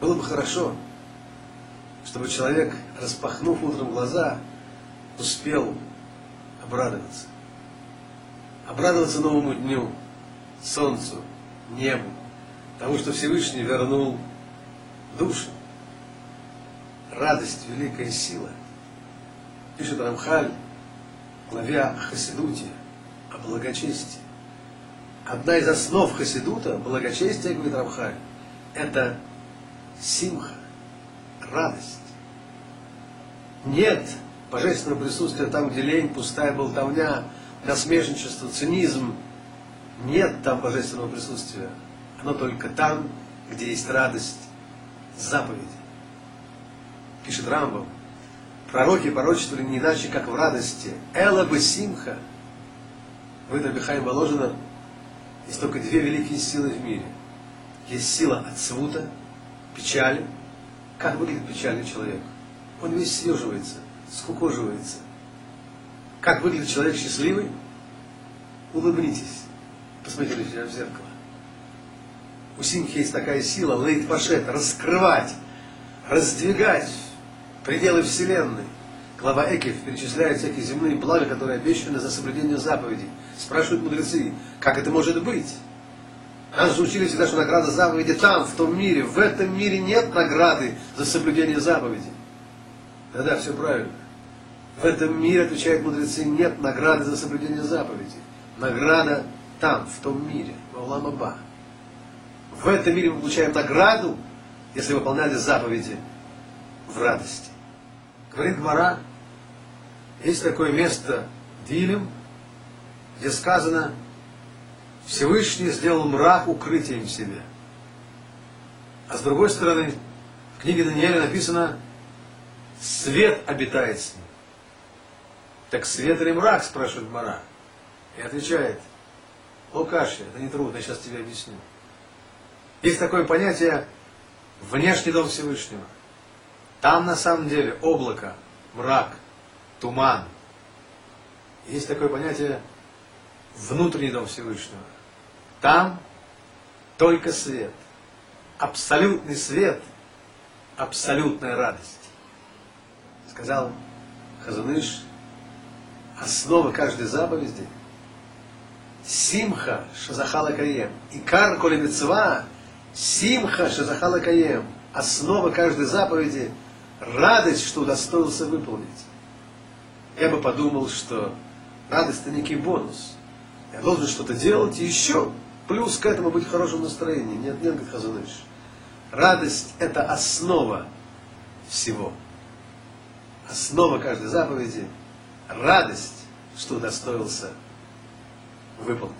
Было бы хорошо, чтобы человек, распахнув утром глаза, успел обрадоваться. Обрадоваться новому дню, солнцу, небу, тому, что Всевышний вернул душу. Радость, великая сила. Пишет Рамхаль, главе Хасидуте, о благочестии. Одна из основ Хасидута, благочестия, говорит Рамхаль, это симха, радость. Нет божественного присутствия там, где лень, пустая болтовня, насмешничество, цинизм. Нет там божественного присутствия. Оно только там, где есть радость заповеди. Пишет Рамбам. Пророки пророчествовали не иначе, как в радости. Эла бы симха. В этом Бихаим Воложина есть только две великие силы в мире. Есть сила от свута, печали. Как выглядит печальный человек? Он весь съеживается, скукоживается. Как выглядит человек счастливый? Улыбнитесь. Посмотрите в зеркало. У симхи есть такая сила, лейт пашет, раскрывать, раздвигать пределы Вселенной. Глава Экев перечисляет всякие земные блага, которые обещаны за соблюдение заповедей. Спрашивают мудрецы, как это может быть? Нас же учили всегда, что награда заповеди там, в том мире. В этом мире нет награды за соблюдение заповедей. Да-да, все правильно. В этом мире, отвечают мудрецы, нет награды за соблюдение заповедей. Награда там, в том мире, в Ауламаба. В этом мире мы получаем награду, если выполняли заповеди в радости. Говорит Мара, есть такое место Дилем, где сказано, Всевышний сделал мрак укрытием себе. А с другой стороны, в книге Даниэля написано, свет обитает с ним. Так свет или мрак, спрашивает Мара. И отвечает, Лукаши, это не трудно, я сейчас тебе объясню. Есть такое понятие внешний дом Всевышнего. Там на самом деле облако, мрак, туман. Есть такое понятие внутренний дом Всевышнего. Там только свет. Абсолютный свет, абсолютная радость. Сказал Хазуныш, основа каждой заповеди Симха Шазахала Каем. И кар коли Симха Шазахала Каем. Основа каждой заповеди радость, что удостоился выполнить. Я бы подумал, что радость это некий бонус. Я должен что-то делать и еще плюс к этому быть в хорошем настроении. Нет, нет, говорит Хазаныш. Радость это основа всего. Основа каждой заповеди – радость, что удостоился выполнить.